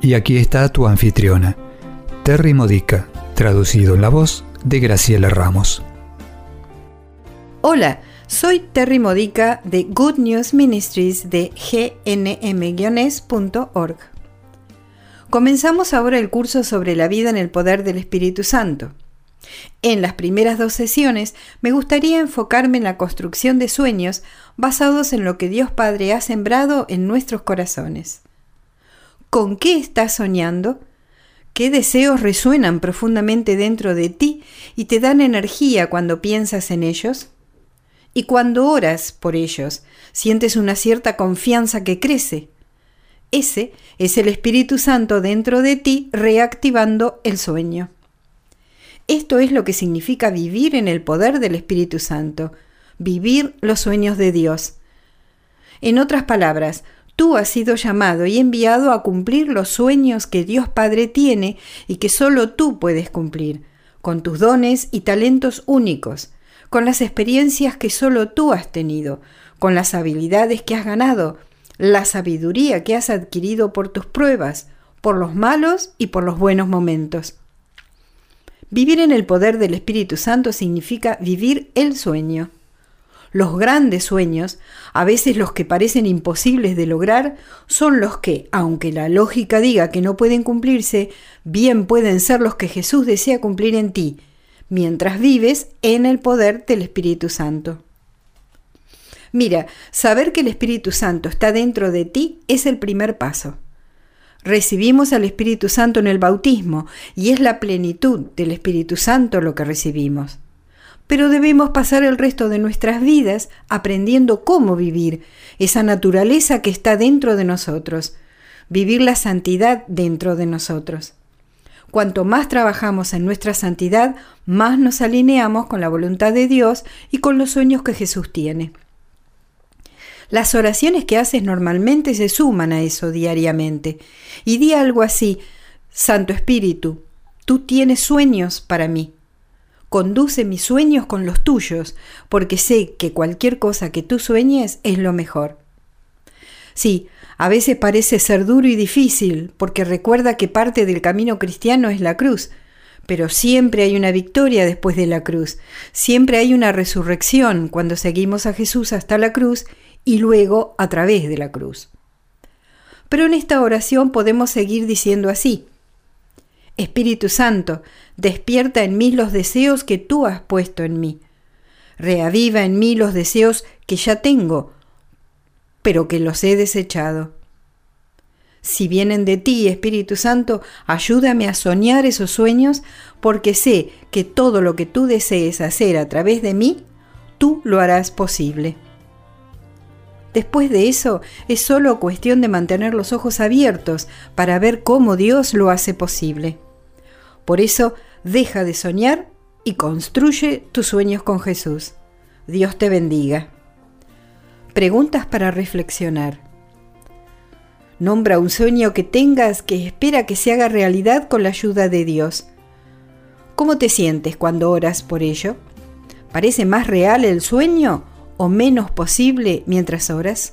Y aquí está tu anfitriona, Terry Modica, traducido en la voz de Graciela Ramos. Hola, soy Terry Modica de Good News Ministries de gnm-org. Comenzamos ahora el curso sobre la vida en el poder del Espíritu Santo. En las primeras dos sesiones me gustaría enfocarme en la construcción de sueños basados en lo que Dios Padre ha sembrado en nuestros corazones. ¿Con qué estás soñando? ¿Qué deseos resuenan profundamente dentro de ti y te dan energía cuando piensas en ellos? Y cuando oras por ellos, sientes una cierta confianza que crece. Ese es el Espíritu Santo dentro de ti reactivando el sueño. Esto es lo que significa vivir en el poder del Espíritu Santo, vivir los sueños de Dios. En otras palabras, Tú has sido llamado y enviado a cumplir los sueños que Dios Padre tiene y que solo tú puedes cumplir, con tus dones y talentos únicos, con las experiencias que solo tú has tenido, con las habilidades que has ganado, la sabiduría que has adquirido por tus pruebas, por los malos y por los buenos momentos. Vivir en el poder del Espíritu Santo significa vivir el sueño. Los grandes sueños, a veces los que parecen imposibles de lograr, son los que, aunque la lógica diga que no pueden cumplirse, bien pueden ser los que Jesús desea cumplir en ti, mientras vives en el poder del Espíritu Santo. Mira, saber que el Espíritu Santo está dentro de ti es el primer paso. Recibimos al Espíritu Santo en el bautismo y es la plenitud del Espíritu Santo lo que recibimos pero debemos pasar el resto de nuestras vidas aprendiendo cómo vivir esa naturaleza que está dentro de nosotros, vivir la santidad dentro de nosotros. Cuanto más trabajamos en nuestra santidad, más nos alineamos con la voluntad de Dios y con los sueños que Jesús tiene. Las oraciones que haces normalmente se suman a eso diariamente. Y di algo así, Santo Espíritu, tú tienes sueños para mí. Conduce mis sueños con los tuyos, porque sé que cualquier cosa que tú sueñes es lo mejor. Sí, a veces parece ser duro y difícil, porque recuerda que parte del camino cristiano es la cruz, pero siempre hay una victoria después de la cruz, siempre hay una resurrección cuando seguimos a Jesús hasta la cruz y luego a través de la cruz. Pero en esta oración podemos seguir diciendo así, Espíritu Santo, despierta en mí los deseos que tú has puesto en mí. Reaviva en mí los deseos que ya tengo, pero que los he desechado. Si vienen de ti, Espíritu Santo, ayúdame a soñar esos sueños, porque sé que todo lo que tú desees hacer a través de mí, tú lo harás posible. Después de eso, es solo cuestión de mantener los ojos abiertos para ver cómo Dios lo hace posible. Por eso, deja de soñar y construye tus sueños con Jesús. Dios te bendiga. Preguntas para reflexionar. Nombra un sueño que tengas que espera que se haga realidad con la ayuda de Dios. ¿Cómo te sientes cuando oras por ello? ¿Parece más real el sueño o menos posible mientras oras?